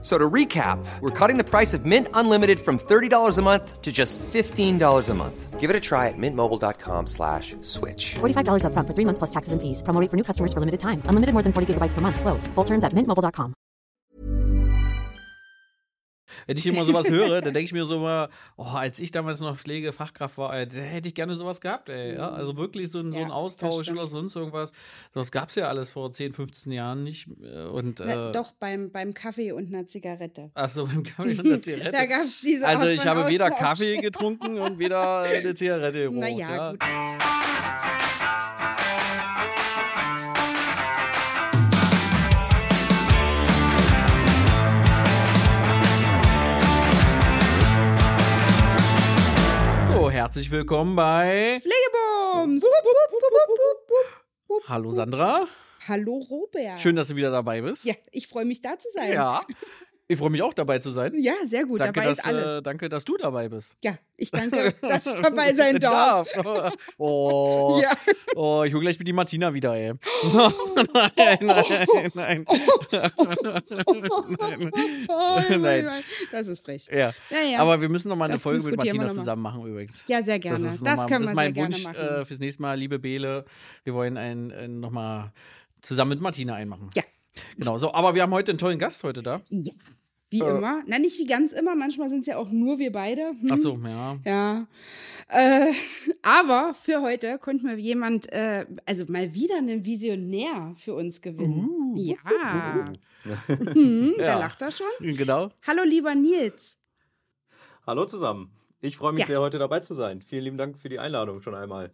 So to recap, we're cutting the price of Mint Unlimited from $30 a month to just $15 a month. Give it a try at mintmobile.com slash switch. $45 upfront for three months plus taxes and fees. Promo for new customers for limited time. Unlimited more than 40 gigabytes per month. Slows. Full terms at mintmobile.com. Wenn ich immer sowas höre, dann denke ich mir so mal, oh, als ich damals noch Pflegefachkraft war, ey, da hätte ich gerne sowas gehabt, ey. Ja? Also wirklich so, ein- so ein Ja, Austausch oder sonst irgendwas. Sowas gab es ja alles vor 10, 15 Jahren nicht. Und, Na, äh, doch, beim, beim Kaffee und einer Zigarette. Ach so, beim Kaffee und der Zigarette. Da gab es diese also ich habe weder Austausch. Kaffee getrunken und weder eine Zigarette geraucht. Naja, ja. gut. Herzlich willkommen bei Pflegebums! Hallo Sandra. Hallo Robert. Schön, dass du wieder dabei bist. Ja, ich freue mich da zu sein. Ja. Ich freue mich auch dabei zu sein. Ja, sehr gut. danke, dabei dass, ist alles. Äh, danke, dass du dabei bist. ja, ich danke, dass ich dabei sein darf. Darf. Oh, Ja. oh, ich hole gleich mit die Martina wieder, ey. nein, nein, nein. nein. Oh, Nein. Das ist frech. Ja. Ja, ja. Aber wir müssen noch mal eine Das Folge mit Martina noch zusammen machen übrigens. Ja, sehr gerne. Das, ist noch mal- können das wir ist mein sehr Wunsch gerne machen. äh, fürs nächste Mal, liebe Bele. Wir wollen ein, ein nochmal zusammen mit Martina einmachen. Ja. Genau, so, aber wir haben heute einen tollen Gast heute da. ja, wie Äh. immer. Na, nicht wie ganz immer. Manchmal sind es ja auch nur wir beide. Hm? Ach so, ja. Ja. Äh, aber für heute konnten wir jemand, äh, also mal wieder einen Visionär für uns gewinnen. Uh, ja. Hm, Ja. Da lacht er schon. Genau. Hallo, lieber Nils. Hallo zusammen. Ich freue mich Ja. sehr, heute dabei zu sein. Vielen lieben Dank für die Einladung schon einmal.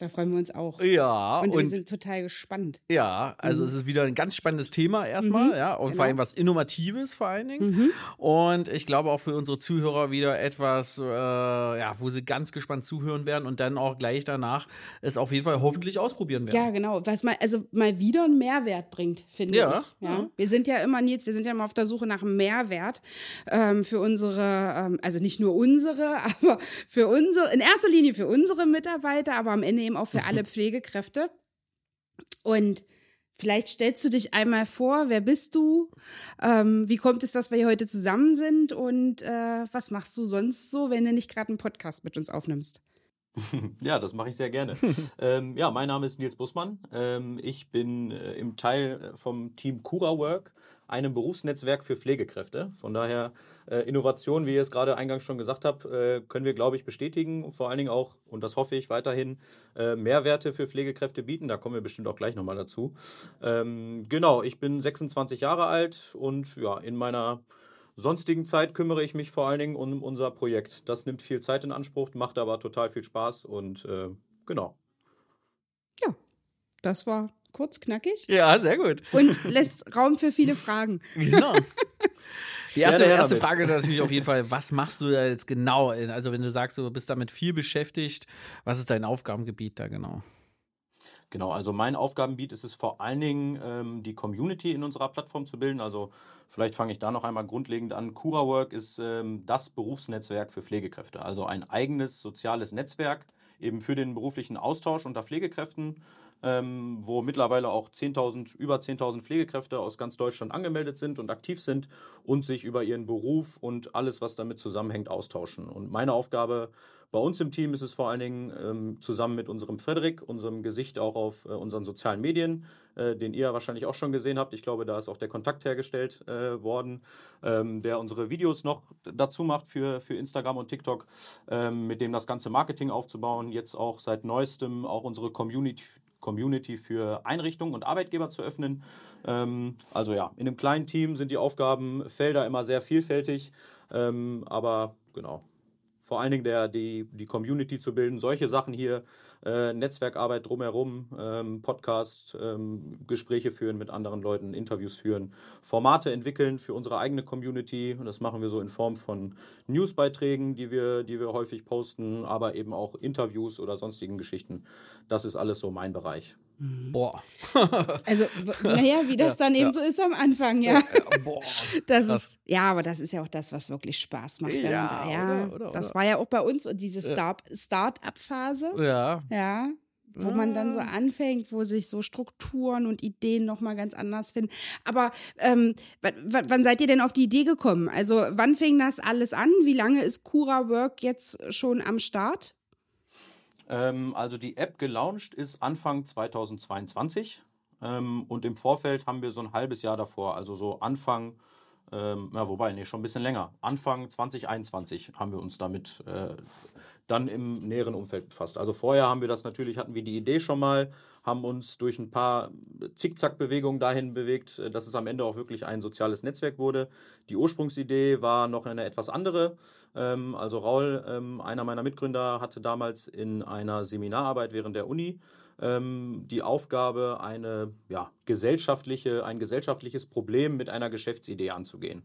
Da freuen wir uns auch. Ja, Und, und, wir sind total gespannt. ja, also es ist wieder ein ganz spannendes Thema erstmal, Mhm, ja, und genau. vor allem was Innovatives vor allen Dingen. Mhm. Und ich glaube auch für unsere Zuhörer wieder etwas, äh, ja, wo sie ganz gespannt zuhören werden und dann auch gleich danach es auf jeden Fall hoffentlich ausprobieren werden. Ja, genau. Was mal, also mal wieder einen Mehrwert bringt, finde Ja, ich. Ja. ja. Wir sind ja immer, Nils, wir sind ja immer auf der Suche nach einem Mehrwert ähm, für unsere, ähm, also nicht nur unsere, aber für unsere, in erster Linie für unsere Mitarbeiter, aber am Ende eben auch für alle Pflegekräfte. Und vielleicht stellst du dich einmal vor, wer bist du? Ähm, wie kommt es, dass wir hier heute zusammen sind? Und äh, was machst du sonst so, wenn du nicht gerade einen Podcast mit uns aufnimmst? Ja, das mache ich sehr gerne. ähm, ja, mein Name ist Nils Bussmann. Ähm, ich bin äh, im Teil vom Team Cura Work, einem Berufsnetzwerk für Pflegekräfte. Von daher äh, Innovation, wie ihr es gerade eingangs schon gesagt habt, äh, können wir, glaube ich, bestätigen. Und vor allen Dingen auch, und das hoffe ich weiterhin, äh, Mehrwerte für Pflegekräfte bieten. Da kommen wir bestimmt auch gleich nochmal dazu. Ähm, genau, ich bin 26 Jahre alt und ja, in meiner sonstigen Zeit kümmere ich mich vor allen Dingen um unser Projekt. Das nimmt viel Zeit in Anspruch, macht aber total viel Spaß und äh, genau. Das war kurz knackig Ja, sehr gut. und lässt Raum für viele Fragen. Genau. Die erste, her erste. Frage natürlich auf jeden Fall, was machst du da jetzt genau? Also wenn du sagst, du bist damit viel beschäftigt, was ist dein Aufgabengebiet da genau? Genau, also mein Aufgabengebiet ist es vor allen Dingen, ähm, die Community in unserer Plattform zu bilden. Also vielleicht fange ich da noch einmal grundlegend an. CuraWork ist ähm, das Berufsnetzwerk für Pflegekräfte, also ein eigenes soziales Netzwerk eben für den beruflichen Austausch unter Pflegekräften, ähm, wo mittlerweile auch 10.000, über 10.000 Pflegekräfte aus ganz Deutschland angemeldet sind und aktiv sind und sich über ihren Beruf und alles, was damit zusammenhängt, austauschen. Und meine Aufgabe bei uns im Team ist es vor allen Dingen ähm, zusammen mit unserem Frederik, unserem Gesicht auch auf äh, unseren sozialen Medien, äh, den ihr wahrscheinlich auch schon gesehen habt. Ich glaube, da ist auch der Kontakt hergestellt äh, worden, ähm, der unsere Videos noch dazu macht für, für Instagram und TikTok, ähm, mit dem das ganze Marketing aufzubauen. Jetzt auch seit neuestem auch unsere Community, Community für Einrichtungen und Arbeitgeber zu öffnen. Ähm, also ja, in einem kleinen Team sind die Aufgabenfelder immer sehr vielfältig, ähm, aber genau vor allen Dingen der, die, die Community zu bilden, solche Sachen hier, äh, Netzwerkarbeit drumherum, ähm, Podcast, ähm, Gespräche führen mit anderen Leuten, Interviews führen, Formate entwickeln für unsere eigene Community. Und das machen wir so in Form von Newsbeiträgen, die wir, die wir häufig posten, aber eben auch Interviews oder sonstigen Geschichten. Das ist alles so mein Bereich. Boah. Also, naja, wie das dann eben so ist am Anfang, ja. Boah. Das ist, ja, aber das ist ja auch das, was wirklich Spaß macht. Wenn Ja, man da, ja oder, oder, das oder. war ja auch bei uns und diese Start- Start-up-Phase. Ja. Ja, wo man dann so anfängt, wo sich so Strukturen und Ideen nochmal ganz anders finden. Aber ähm, wann seid ihr denn auf die Idee gekommen? Also wann fing das alles an? Wie lange ist Cura Work jetzt schon am Start? Ähm, also die App gelauncht ist Anfang 2022 ähm, und im Vorfeld haben wir so ein halbes Jahr davor, also so Anfang, ähm, ja wobei, nee, schon ein bisschen länger, Anfang 2021 haben wir uns damit äh, dann im näheren Umfeld befasst. Also vorher haben wir das natürlich, hatten wir die Idee schon mal, haben uns durch ein paar Zickzack-Bewegungen dahin bewegt, äh, dass es am Ende auch wirklich ein soziales Netzwerk wurde. Die Ursprungsidee war noch eine etwas andere. Ähm, also Raul, ähm, einer meiner Mitgründer, hatte damals in einer Seminararbeit während der Uni ähm, die Aufgabe, eine ja, gesellschaftliche, ein gesellschaftliches Problem mit einer Geschäftsidee anzugehen.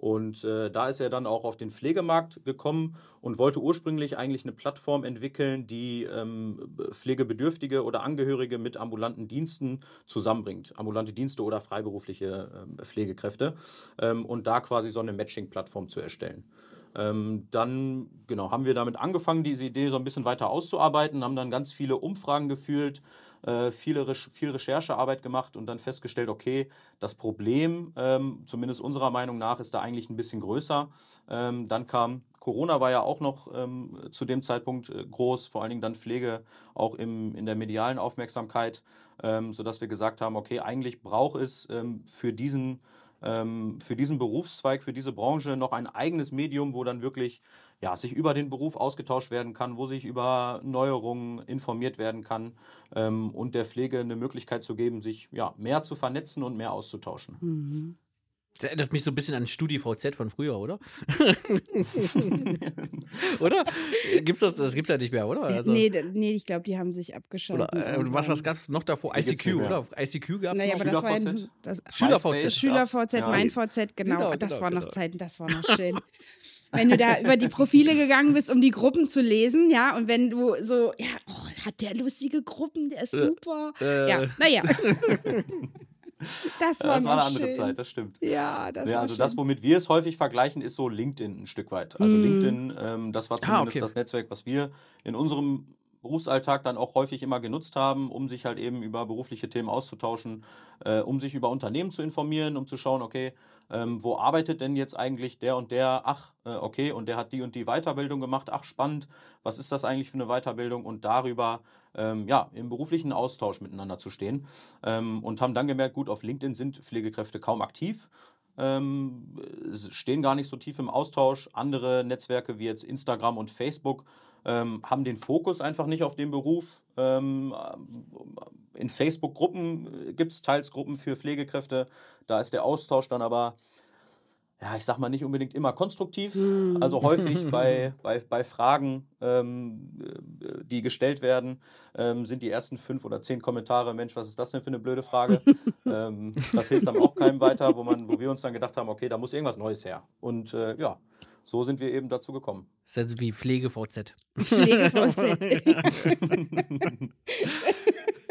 Und äh, da ist er dann auch auf den Pflegemarkt gekommen und wollte ursprünglich eigentlich eine Plattform entwickeln, die ähm, Pflegebedürftige oder Angehörige mit ambulanten Diensten zusammenbringt. Ambulante Dienste oder freiberufliche ähm, Pflegekräfte. Ähm, und da quasi so eine Matching-Plattform zu erstellen. Ähm, dann genau, haben wir damit angefangen, diese Idee so ein bisschen weiter auszuarbeiten, haben dann ganz viele Umfragen geführt, äh, viele Re viel Recherchearbeit gemacht und dann festgestellt, okay, das Problem, ähm, zumindest unserer Meinung nach, ist da eigentlich ein bisschen größer. Ähm, dann kam Corona war ja auch noch ähm, zu dem Zeitpunkt äh, groß, vor allen Dingen dann Pflege auch im, in der medialen Aufmerksamkeit, ähm, sodass wir gesagt haben, okay, eigentlich braucht es ähm, für diesen ähm, für diesen Berufszweig, für diese Branche noch ein eigenes Medium, wo dann wirklich ja, sich über den Beruf ausgetauscht werden kann, wo sich über Neuerungen informiert werden kann ähm, und der Pflege eine Möglichkeit zu geben, sich ja, mehr zu vernetzen und mehr auszutauschen. Das erinnert mich so ein bisschen an StudiVZ von früher, oder? oder? Gibt's das? Das gibt's ja nicht mehr, oder? Also, nee, nee, ich glaube, die haben sich abgeschaltet. oder äh, was, was gab's noch davor? ICQ, oder? ICQ gab's Naja, noch? aber das war ja SchülerVZ? das SchülerVZ. Ja. mein VZ, genau. Genau, das genau, war noch genau. Zeiten, das war noch schön. wenn du da über die Profile gegangen bist, um die Gruppen zu lesen, ja, und wenn du so, ja, oh, hat der lustige Gruppen, der ist super. äh. Ja, naja. das war Das war eine andere schön. Zeit, das stimmt. Ja, das Ja, war also schön. das, womit wir es häufig vergleichen, ist so LinkedIn ein Stück weit. Also Mhm. LinkedIn, ähm, das war zumindest okay. das Netzwerk, was wir in unserem Berufsalltag dann auch häufig immer genutzt haben, um sich halt eben über berufliche Themen auszutauschen, äh, um sich über Unternehmen zu informieren, um zu schauen, okay, ähm, wo arbeitet denn jetzt eigentlich der und der? Ach, äh, okay, und der hat die und die Weiterbildung gemacht. Ach, spannend. Was ist das eigentlich für eine Weiterbildung? Und darüber ähm, ja, im beruflichen Austausch miteinander zu stehen. Ähm, und haben dann gemerkt, gut, auf LinkedIn sind Pflegekräfte kaum aktiv ähm, stehen gar nicht so tief im Austausch. Andere Netzwerke wie jetzt Instagram und Facebook ähm, haben den Fokus einfach nicht auf den Beruf. Ähm, in Facebook-Gruppen gibt es teils Gruppen für Pflegekräfte. Da ist der Austausch dann aber, ja, ich sag mal, nicht unbedingt immer konstruktiv. Also häufig bei, bei, bei Fragen, ähm, äh, die gestellt werden, ähm, sind die ersten fünf oder zehn Kommentare, Mensch, was ist das denn für eine blöde Frage? ähm, das hilft dann auch keinem weiter, wo, man, wo wir uns dann gedacht haben, okay, da muss irgendwas Neues her. Und äh, ja, so sind wir eben dazu gekommen. Das ist wie Pflege-VZ. Pflege-VZ.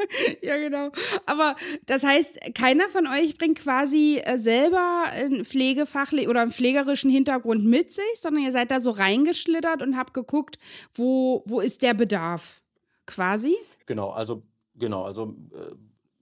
ja, genau. Aber das heißt, keiner von euch bringt quasi äh, selber einen Pflegefachlich oder einen pflegerischen Hintergrund mit sich, sondern ihr seid da so reingeschlittert und habt geguckt, wo, wo ist der Bedarf quasi. Genau, also genau, also äh,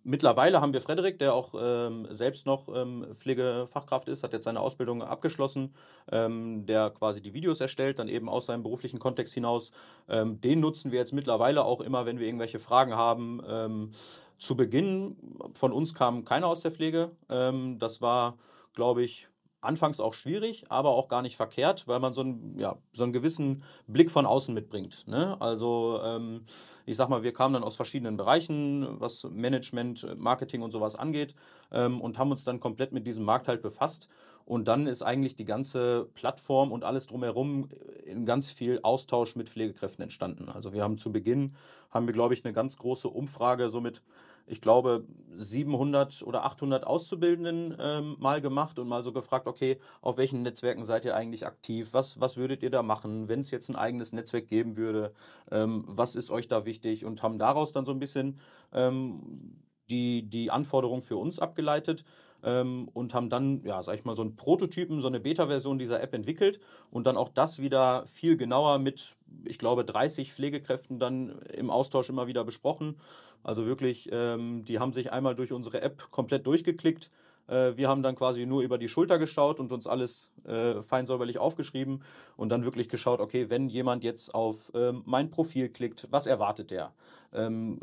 mittlerweile haben wir Frederik, der auch ähm, selbst noch ähm, Pflegefachkraft ist, hat jetzt seine Ausbildung abgeschlossen, ähm, der quasi die Videos erstellt, dann eben aus seinem beruflichen Kontext hinaus. Ähm, den nutzen wir jetzt mittlerweile auch immer, wenn wir irgendwelche Fragen haben. Ähm, zu Beginn von uns kam keiner aus der Pflege. Ähm, das war, glaube ich, anfangs auch schwierig, aber auch gar nicht verkehrt, weil man so einen, ja, so einen gewissen Blick von außen mitbringt. Ne? Also ähm, ich sag mal, wir kamen dann aus verschiedenen Bereichen, was Management, Marketing und sowas angeht ähm, und haben uns dann komplett mit diesem Markt halt befasst. Und dann ist eigentlich die ganze Plattform und alles drumherum in ganz viel Austausch mit Pflegekräften entstanden. Also wir haben zu Beginn, haben wir, glaube ich, eine ganz große Umfrage so mit ich glaube, 700 oder 800 Auszubildenden ähm, mal gemacht und mal so gefragt, okay, auf welchen Netzwerken seid ihr eigentlich aktiv? Was, was würdet ihr da machen, wenn es jetzt ein eigenes Netzwerk geben würde? Ähm, was ist euch da wichtig? Und haben daraus dann so ein bisschen ähm, die, die Anforderungen für uns abgeleitet ähm, und haben dann, ja, sag ich mal, so einen Prototypen, so eine Beta-Version dieser App entwickelt und dann auch das wieder viel genauer mit, ich glaube, 30 Pflegekräften dann im Austausch immer wieder besprochen. Also wirklich, ähm, die haben sich einmal durch unsere App komplett durchgeklickt. Äh, wir haben dann quasi nur über die Schulter geschaut und uns alles äh, fein säuberlich aufgeschrieben und dann wirklich geschaut, okay, wenn jemand jetzt auf ähm, mein Profil klickt, was erwartet der? Ähm,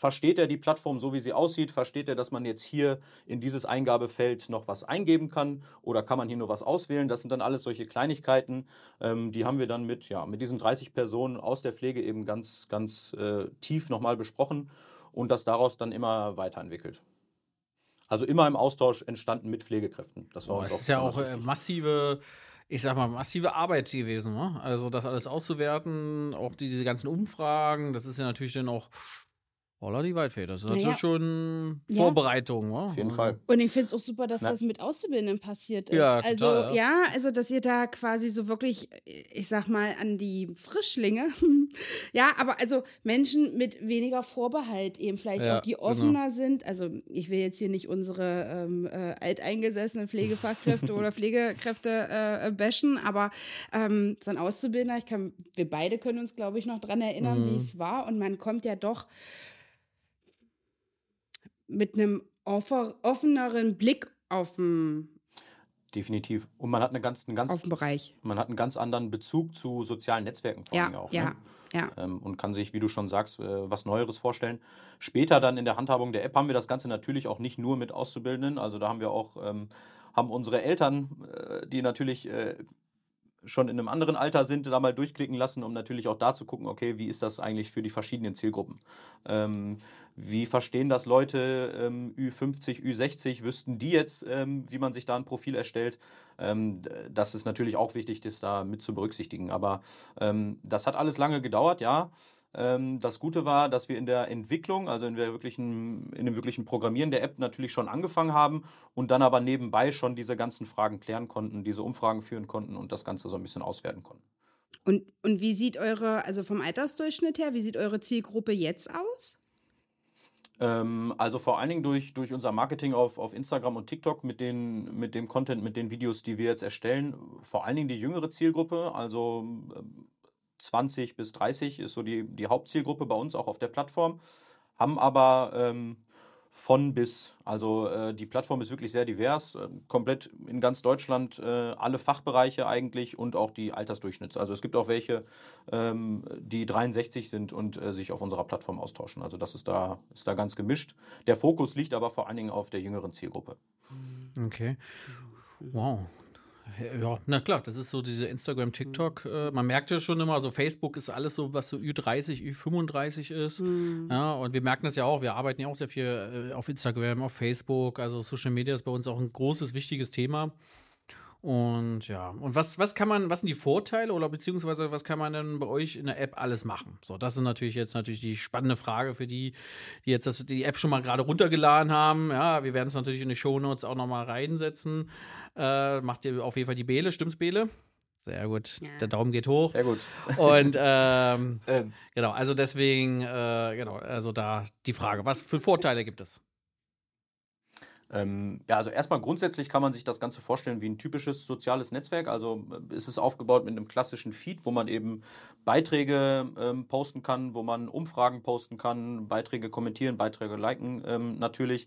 versteht er die Plattform so, wie sie aussieht? Versteht er, dass man jetzt hier in dieses Eingabefeld noch was eingeben kann? Oder kann man hier nur was auswählen? Das sind dann alles solche Kleinigkeiten. Ähm, die haben wir dann mit, ja, mit diesen 30 Personen aus der Pflege eben ganz, ganz äh, tief nochmal besprochen und das daraus dann immer weiterentwickelt. Also immer im Austausch entstanden mit Pflegekräften. Das war oh, uns das auch ist ja auch äh, massive ich sag mal, massive Arbeit gewesen. Ne? Also das alles auszuwerten, auch die, diese ganzen Umfragen, das ist ja natürlich dann auch Holla die Waldfee, das ist naja. schon Vorbereitung. Ja. Auf jeden Fall. Und ich finde es auch super, dass Na. das mit Auszubildenden passiert ist. Ja, also, total, ja. ja. also dass ihr da quasi so wirklich, ich sag mal, an die Frischlinge, ja, aber also Menschen mit weniger Vorbehalt eben vielleicht ja, auch, die genau. offener genau. sind. Also ich will jetzt hier nicht unsere ähm, äh, alteingesessenen Pflegefachkräfte oder Pflegekräfte äh, bashen, aber ähm, so ein Auszubildender, ich kann, wir beide können uns, glaube ich, noch dran erinnern, mhm. wie es war. Und man kommt ja doch mit einem offeneren Blick auf den Definitiv. Und man hat eine ganz, einen ganz, auf den Bereich. Man hat einen ganz anderen Bezug zu sozialen Netzwerken vor allem ja, auch. Ja, ne? ja. Ähm, und kann sich, wie du schon sagst, äh, was Neueres vorstellen. Später dann in der Handhabung der App haben wir das Ganze natürlich auch nicht nur mit Auszubildenden. Also da haben wir auch, ähm, haben unsere Eltern, äh, die natürlich äh, schon in einem anderen Alter sind, da mal durchklicken lassen, um natürlich auch da zu gucken, okay, wie ist das eigentlich für die verschiedenen Zielgruppen? Ähm, wie verstehen das Leute ähm, Ü50, Ü60? Wüssten die jetzt, ähm, wie man sich da ein Profil erstellt? Ähm, das ist natürlich auch wichtig, das da mit zu berücksichtigen. Aber ähm, das hat alles lange gedauert, ja. Ähm, das Gute war, dass wir in der Entwicklung, also in, der wirklichen, in dem wirklichen Programmieren der App natürlich schon angefangen haben und dann aber nebenbei schon diese ganzen Fragen klären konnten, diese Umfragen führen konnten und das Ganze so ein bisschen auswerten konnten. Und, und wie sieht eure, also vom Altersdurchschnitt her, wie sieht eure Zielgruppe jetzt aus? Ähm, also vor allen Dingen durch, durch unser Marketing auf, auf Instagram und TikTok mit, den, mit dem Content, mit den Videos, die wir jetzt erstellen, vor allen Dingen die jüngere Zielgruppe, also 20 bis 30 ist so die, die Hauptzielgruppe bei uns auch auf der Plattform, haben aber ähm, von bis, also äh, die Plattform ist wirklich sehr divers, äh, komplett in ganz Deutschland äh, alle Fachbereiche eigentlich und auch die Altersdurchschnitts. Also es gibt auch welche, ähm, die 63 sind und äh, sich auf unserer Plattform austauschen. Also das ist da, ist da ganz gemischt. Der Fokus liegt aber vor allen Dingen auf der jüngeren Zielgruppe. Okay. Wow, ja, na klar, das ist so diese Instagram, TikTok. Mhm. Äh, man merkt ja schon immer, also Facebook ist alles so, was so Ü30, Ü35 ist. Mhm. Ja, und wir merken das ja auch, wir arbeiten ja auch sehr viel äh, auf Instagram, auf Facebook. Also Social Media ist bei uns auch ein großes, wichtiges Thema. Und ja, und was, was kann man, was sind die Vorteile oder beziehungsweise was kann man denn bei euch in der App alles machen? So, das ist natürlich jetzt natürlich die spannende Frage für die, die jetzt das, die App schon mal gerade runtergeladen haben. Ja, wir werden es natürlich in die Show Notes auch nochmal reinsetzen. Äh, macht ihr auf jeden Fall die Bele, stimmt's Bele? Sehr gut. Ja. Der Daumen geht hoch. Sehr gut. Und ähm, ähm. genau, also deswegen, äh, genau, also da die Frage, was für Vorteile gibt es? Ähm, ja, also erstmal grundsätzlich kann man sich das Ganze vorstellen wie ein typisches soziales Netzwerk. Also äh, ist es aufgebaut mit einem klassischen Feed, wo man eben Beiträge ähm, posten kann, wo man Umfragen posten kann, Beiträge kommentieren, Beiträge liken ähm, natürlich.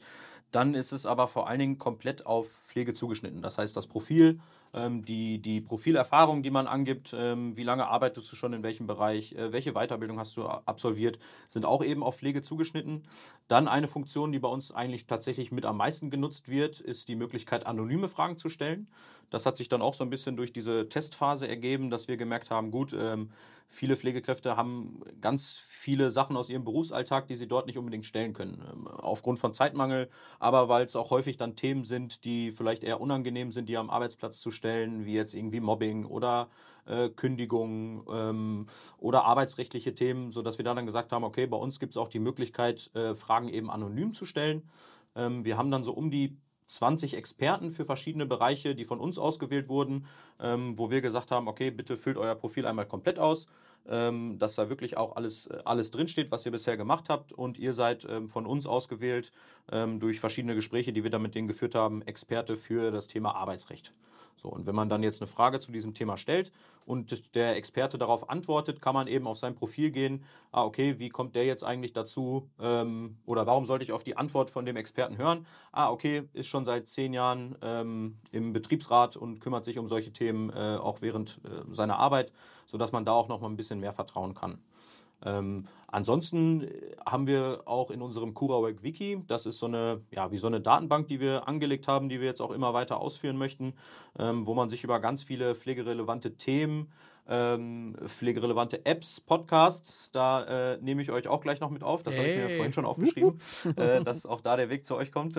Dann ist es aber vor allen Dingen komplett auf Pflege zugeschnitten. Das heißt, das Profil, die, die Profilerfahrung, die man angibt, ähm, wie lange arbeitest du schon in welchem Bereich, äh, welche Weiterbildung hast du absolviert, sind auch eben auf Pflege zugeschnitten. Dann eine Funktion, die bei uns eigentlich tatsächlich mit am meisten genutzt wird, ist die Möglichkeit, anonyme Fragen zu stellen. Das hat sich dann auch so ein bisschen durch diese Testphase ergeben, dass wir gemerkt haben, gut, ähm, viele Pflegekräfte haben ganz viele Sachen aus ihrem Berufsalltag, die sie dort nicht unbedingt stellen können. Ähm, aufgrund von Zeitmangel, aber weil es auch häufig dann Themen sind, die vielleicht eher unangenehm sind, die am Arbeitsplatz zu stellen, wie jetzt irgendwie Mobbing oder äh, Kündigung ähm, oder arbeitsrechtliche Themen, sodass wir da dann gesagt haben, okay, bei uns gibt es auch die Möglichkeit, äh, Fragen eben anonym zu stellen. Ähm, wir haben dann so um die 20 Experten für verschiedene Bereiche, die von uns ausgewählt wurden, ähm, wo wir gesagt haben, okay, bitte füllt euer Profil einmal komplett aus, ähm, dass da wirklich auch alles, äh, alles drinsteht, was ihr bisher gemacht habt und ihr seid ähm, von uns ausgewählt ähm, durch verschiedene Gespräche, die wir da mit denen geführt haben, Experte für das Thema Arbeitsrecht. So, und wenn man dann jetzt eine Frage zu diesem Thema stellt und der Experte darauf antwortet, kann man eben auf sein Profil gehen, ah, okay, wie kommt der jetzt eigentlich dazu ähm, oder warum sollte ich auf die Antwort von dem Experten hören? Ah, okay, ist schon seit zehn Jahren ähm, im Betriebsrat und kümmert sich um solche Themen äh, auch während äh, seiner Arbeit, sodass man da auch noch mal ein bisschen mehr vertrauen kann. Ähm, ansonsten äh, haben wir auch in unserem CuraWork Wiki, das ist so eine, ja, wie so eine Datenbank, die wir angelegt haben, die wir jetzt auch immer weiter ausführen möchten, ähm, wo man sich über ganz viele pflegerelevante Themen, ähm, pflegerelevante Apps, Podcasts, da äh, nehme ich euch auch gleich noch mit auf, das habe ich mir vorhin schon aufgeschrieben, äh, dass auch da der Weg zu euch kommt,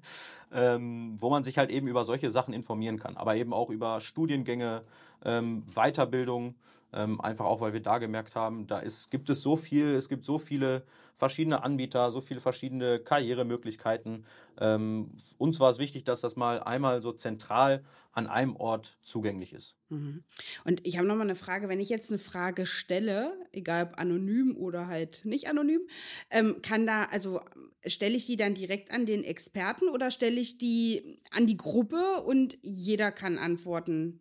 ähm, wo man sich halt eben über solche Sachen informieren kann, aber eben auch über Studiengänge, ähm, Weiterbildung, ähm, einfach auch, weil wir da gemerkt haben, da ist, gibt es so viel, es gibt so viele verschiedene Anbieter, so viele verschiedene Karrieremöglichkeiten. Ähm, uns war es wichtig, dass das mal einmal so zentral an einem Ort zugänglich ist. Mhm. Und ich habe nochmal eine Frage, wenn ich jetzt eine Frage stelle, egal ob anonym oder halt nicht anonym, ähm, kann da, also stelle ich die dann direkt an den Experten oder stelle ich die an die Gruppe und jeder kann antworten?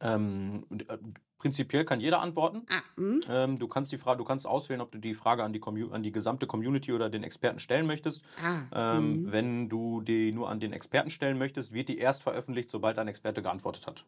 Ähm, äh, prinzipiell kann jeder antworten. Ah, hm. Ähm, du kannst die Frage, du kannst auswählen, ob du die Frage an die, an die gesamte Community oder den Experten stellen möchtest. Ah, ähm, mhm. Wenn du die nur an den Experten stellen möchtest, wird die erst veröffentlicht, sobald ein Experte geantwortet hat.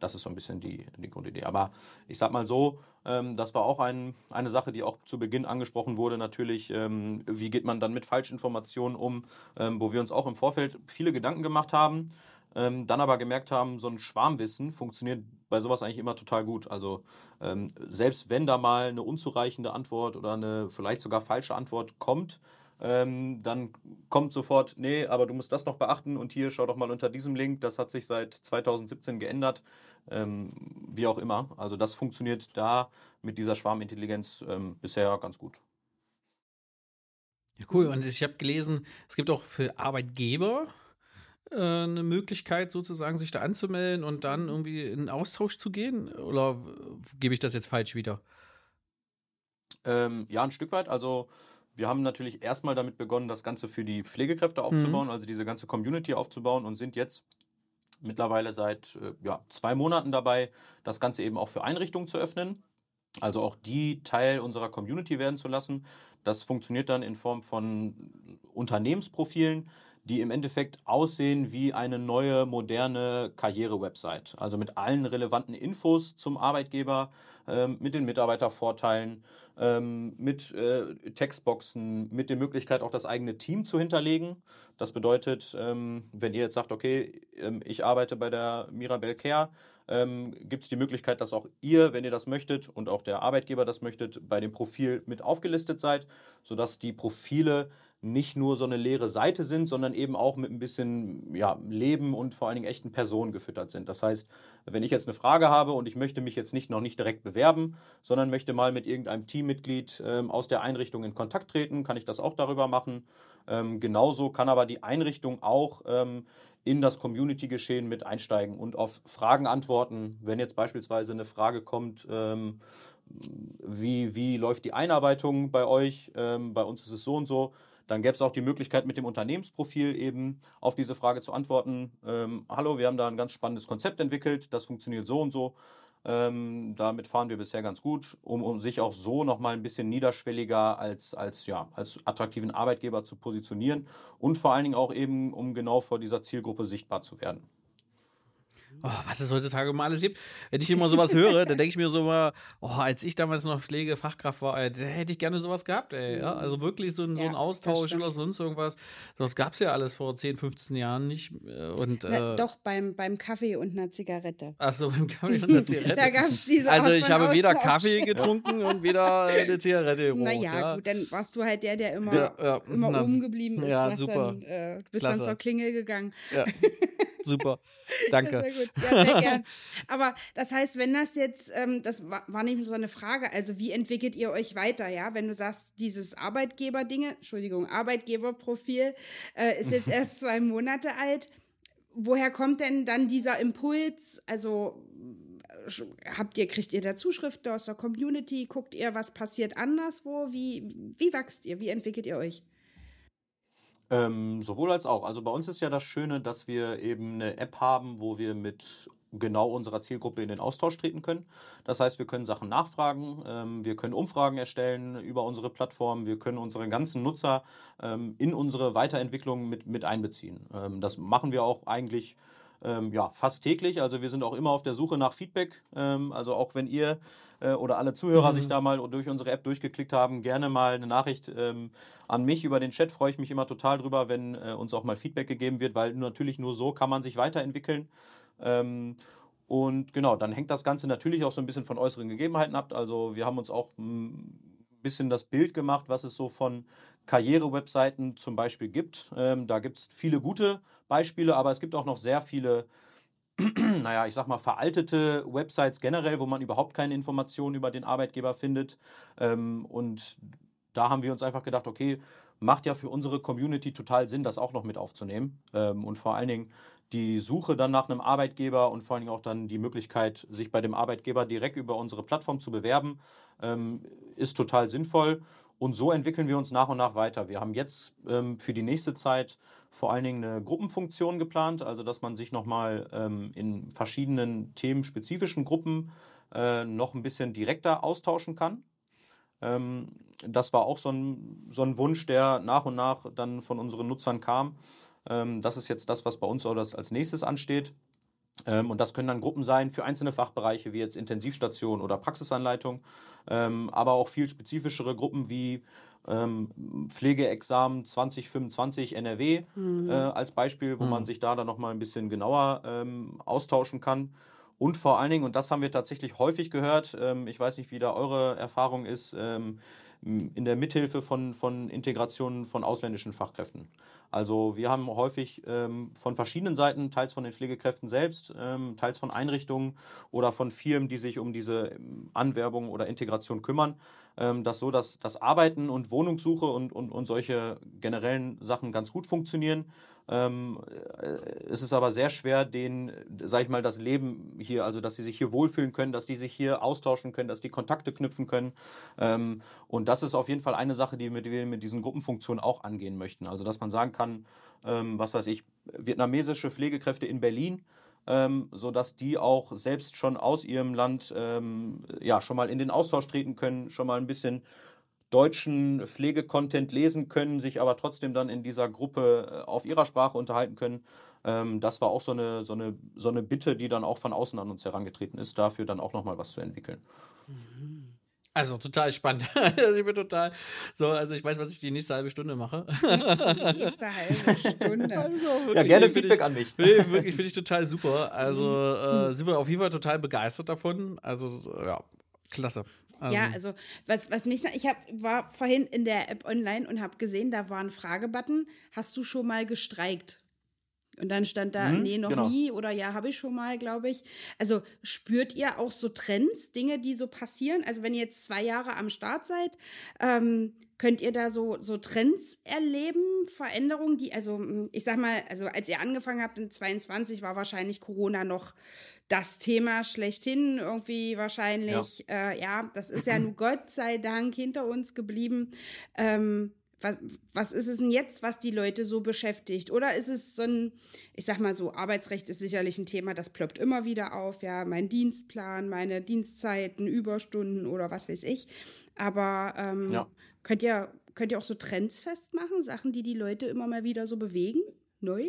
Das ist so ein bisschen die, die Grundidee. Aber ich sag mal so, ähm, das war auch ein, eine Sache, die auch zu Beginn angesprochen wurde. Natürlich, ähm, wie geht man dann mit Falschinformationen um, ähm, wo wir uns auch im Vorfeld viele Gedanken gemacht haben ähm, dann aber gemerkt haben, so ein Schwarmwissen funktioniert bei sowas eigentlich immer total gut. Also ähm, selbst wenn da mal eine unzureichende Antwort oder eine vielleicht sogar falsche Antwort kommt, ähm, dann kommt sofort, nee, aber du musst das noch beachten und hier schau doch mal unter diesem Link, das hat sich seit 2017 geändert, ähm, wie auch immer. Also das funktioniert da mit dieser Schwarmintelligenz ähm, bisher ganz gut. Ja, cool. Und ich habe gelesen, es gibt auch für Arbeitgeber eine Möglichkeit, sozusagen sich da anzumelden und dann irgendwie in Austausch zu gehen? Oder gebe ich das jetzt falsch wieder? Ähm, ja, ein Stück weit. Also wir haben natürlich erstmal damit begonnen, das Ganze für die Pflegekräfte aufzubauen, mhm. also diese ganze Community aufzubauen und sind jetzt mittlerweile seit äh, ja, zwei Monaten dabei, das Ganze eben auch für Einrichtungen zu öffnen. Also auch die Teil unserer Community werden zu lassen. Das funktioniert dann in Form von Unternehmensprofilen, die im Endeffekt aussehen wie eine neue, moderne Karriere-Website. Also mit allen relevanten Infos zum Arbeitgeber, ähm, mit den Mitarbeitervorteilen, ähm, mit äh, Textboxen, mit der Möglichkeit auch das eigene Team zu hinterlegen. Das bedeutet, ähm, wenn ihr jetzt sagt, okay, ähm, ich arbeite bei der Mirabel Care, ähm, gibt es die Möglichkeit, dass auch ihr, wenn ihr das möchtet und auch der Arbeitgeber das möchtet, bei dem Profil mit aufgelistet seid, sodass die Profile nicht nur so eine leere Seite sind, sondern eben auch mit ein bisschen ja, Leben und vor allen Dingen echten Personen gefüttert sind. Das heißt, wenn ich jetzt eine Frage habe und ich möchte mich jetzt nicht noch nicht direkt bewerben, sondern möchte mal mit irgendeinem Teammitglied ähm, aus der Einrichtung in Kontakt treten, kann ich das auch darüber machen. Ähm, genauso kann aber die Einrichtung auch ähm, in das Community-Geschehen mit einsteigen und auf Fragen antworten. Wenn jetzt beispielsweise eine Frage kommt, ähm, wie, wie läuft die Einarbeitung bei euch? Ähm, bei uns ist es so und so dann gäbe es auch die Möglichkeit, mit dem Unternehmensprofil eben auf diese Frage zu antworten. Ähm, Hallo, wir haben da ein ganz spannendes Konzept entwickelt, das funktioniert so und so. Ähm, damit fahren wir bisher ganz gut, um, um sich auch so nochmal ein bisschen niederschwelliger als, als, ja, als attraktiven Arbeitgeber zu positionieren und vor allen Dingen auch eben, um genau vor dieser Zielgruppe sichtbar zu werden. Oh, was es heutzutage mal alles gibt. Wenn ich immer sowas höre, dann denke ich mir so mal, oh, als ich damals noch Pflegefachkraft war, ey, da hätte ich gerne sowas gehabt, ey. Ja? Also wirklich so ein, so Ja, ein das Austausch oder sonst irgendwas. Sowas gab es ja alles vor 10, 15 Jahren nicht. äh, Und, Na, äh, doch, beim, beim Kaffee und einer Zigarette. Ach so, beim Kaffee und der Zigarette. Da gab es diese also ich habe weder Austausch. Kaffee getrunken und weder eine Zigarette geraucht. Naja, ja. gut, dann warst du halt der, der immer, Ja, immer na, oben geblieben ist. ja, was super. Dann, äh, du bist dann Klasse. zur Klingel gegangen. Ja. Super. Danke. Sehr gut, ja, sehr gern. Aber das heißt, wenn das jetzt, ähm, das war, war nämlich so eine Frage, also wie entwickelt ihr euch weiter, ja? Wenn du sagst, dieses Arbeitgeberdinge, Entschuldigung, Arbeitgeberprofil äh, ist jetzt erst zwei Monate alt. Woher kommt denn dann dieser Impuls? Also habt ihr, kriegt ihr da Zuschriften aus der Community? Guckt ihr, was passiert anderswo? Wie, wie wächst ihr? Wie entwickelt ihr euch? Ähm, sowohl als auch. Also bei uns ist ja das Schöne, dass wir eben eine App haben, wo wir mit genau unserer Zielgruppe in den Austausch treten können. Das heißt, wir können Sachen nachfragen, ähm, wir können Umfragen erstellen über unsere Plattform, wir können unsere ganzen Nutzer ähm, in unsere Weiterentwicklung mit, mit einbeziehen. Ähm, das machen wir auch eigentlich ähm, ja, fast täglich. Also wir sind auch immer auf der Suche nach Feedback. Ähm, also auch wenn ihr äh, oder alle Zuhörer sich da mal durch unsere App durchgeklickt haben, gerne mal eine Nachricht ähm, an mich über den Chat. Freue ich mich immer total drüber, wenn äh, uns auch mal Feedback gegeben wird, weil natürlich nur so kann man sich weiterentwickeln. Ähm, und genau, dann hängt das Ganze natürlich auch so ein bisschen von äußeren Gegebenheiten ab. Also wir haben uns auch ein bisschen das Bild gemacht, was es so von Karriere-Webseiten zum Beispiel gibt. Ähm, da gibt es viele gute Beispiele, aber es gibt auch noch sehr viele, naja, ich sag mal, veraltete Websites generell, wo man überhaupt keine Informationen über den Arbeitgeber findet. Ähm, und da haben wir uns einfach gedacht, okay, macht ja für unsere Community total Sinn, das auch noch mit aufzunehmen. Ähm, und vor allen Dingen die Suche dann nach einem Arbeitgeber und vor allen Dingen auch dann die Möglichkeit, sich bei dem Arbeitgeber direkt über unsere Plattform zu bewerben, ähm, ist total sinnvoll. Und so entwickeln wir uns nach und nach weiter. Wir haben jetzt ähm, für die nächste Zeit vor allen Dingen eine Gruppenfunktion geplant, also dass man sich nochmal ähm, in verschiedenen themenspezifischen Gruppen äh, noch ein bisschen direkter austauschen kann. Ähm, das war auch so ein, so ein Wunsch, der nach und nach dann von unseren Nutzern kam. Ähm, das ist jetzt das, was bei uns auch als nächstes ansteht. Ähm, und das können dann Gruppen sein für einzelne Fachbereiche wie jetzt Intensivstation oder Praxisanleitung, ähm, aber auch viel spezifischere Gruppen wie ähm, Pflegeexamen 2025 NRW äh, als Beispiel, wo man sich da dann nochmal ein bisschen genauer ähm, austauschen kann. Und vor allen Dingen, und das haben wir tatsächlich häufig gehört, ähm, ich weiß nicht, wie da eure Erfahrung ist, ähm, in der Mithilfe von, von Integration von ausländischen Fachkräften. Also wir haben häufig ähm, von verschiedenen Seiten, teils von den Pflegekräften selbst, ähm, teils von Einrichtungen oder von Firmen, die sich um diese ähm, Anwerbung oder Integration kümmern, ähm, dass so das Arbeiten und Wohnungssuche und, und, und solche generellen Sachen ganz gut funktionieren. Ähm, äh, es ist aber sehr schwer, denen, sag ich mal, das Leben hier, also dass sie sich hier wohlfühlen können, dass die sich hier austauschen können, dass die Kontakte knüpfen können. Ähm, und das ist auf jeden Fall eine Sache, die wir- wir mit diesen Gruppenfunktionen auch angehen möchten. Also dass man sagen kann, ähm, was weiß ich, vietnamesische Pflegekräfte in Berlin, ähm, sodass die auch selbst schon aus ihrem Land ähm, ja, schon mal in den Austausch treten können, schon mal ein bisschen deutschen Pflegecontent lesen können, sich aber trotzdem dann in dieser Gruppe äh, auf ihrer Sprache unterhalten können. Ähm, das war auch so eine, so, eine, so eine Bitte, die dann auch von außen an uns herangetreten ist, dafür dann auch nochmal was zu entwickeln. Also total spannend. also ich bin total so, also ich weiß, was ich die nächste halbe Stunde mache. Nächste halbe Stunde. Also Ja, wirklich, gerne nee, find Feedback ich, an mich. Nee, wirklich, finde ich total super. Also äh, sind wir auf jeden Fall total begeistert davon. Also ja, klasse. Also, Ja, also was, was mich, noch- ich hab, war vorhin in der App online und habe gesehen, da war ein Fragebutton. Hast du schon mal gestreikt? Und dann stand da, Mhm, nee, noch genau. nie oder ja, habe ich schon mal, glaube ich. Also spürt ihr auch so Trends, Dinge, die so passieren? Also wenn ihr jetzt zwei Jahre am Start seid, ähm, könnt ihr da so, so Trends erleben, Veränderungen, die, also mm, ich sag mal, also als ihr angefangen habt in 22 war wahrscheinlich Corona noch das Thema schlechthin irgendwie wahrscheinlich. Ja, äh, ja das ist ja nun Gott sei Dank hinter uns geblieben. Ähm, was, was ist es denn jetzt, was die Leute so beschäftigt? Oder ist es so ein, ich sag mal so, Arbeitsrecht ist sicherlich ein Thema, das ploppt immer wieder auf, ja, mein Dienstplan, meine Dienstzeiten, Überstunden oder was weiß ich. Aber ähm, Ja. könnt, ihr, könnt ihr auch so Trends festmachen, Sachen, die die Leute immer mal wieder so bewegen? Neu?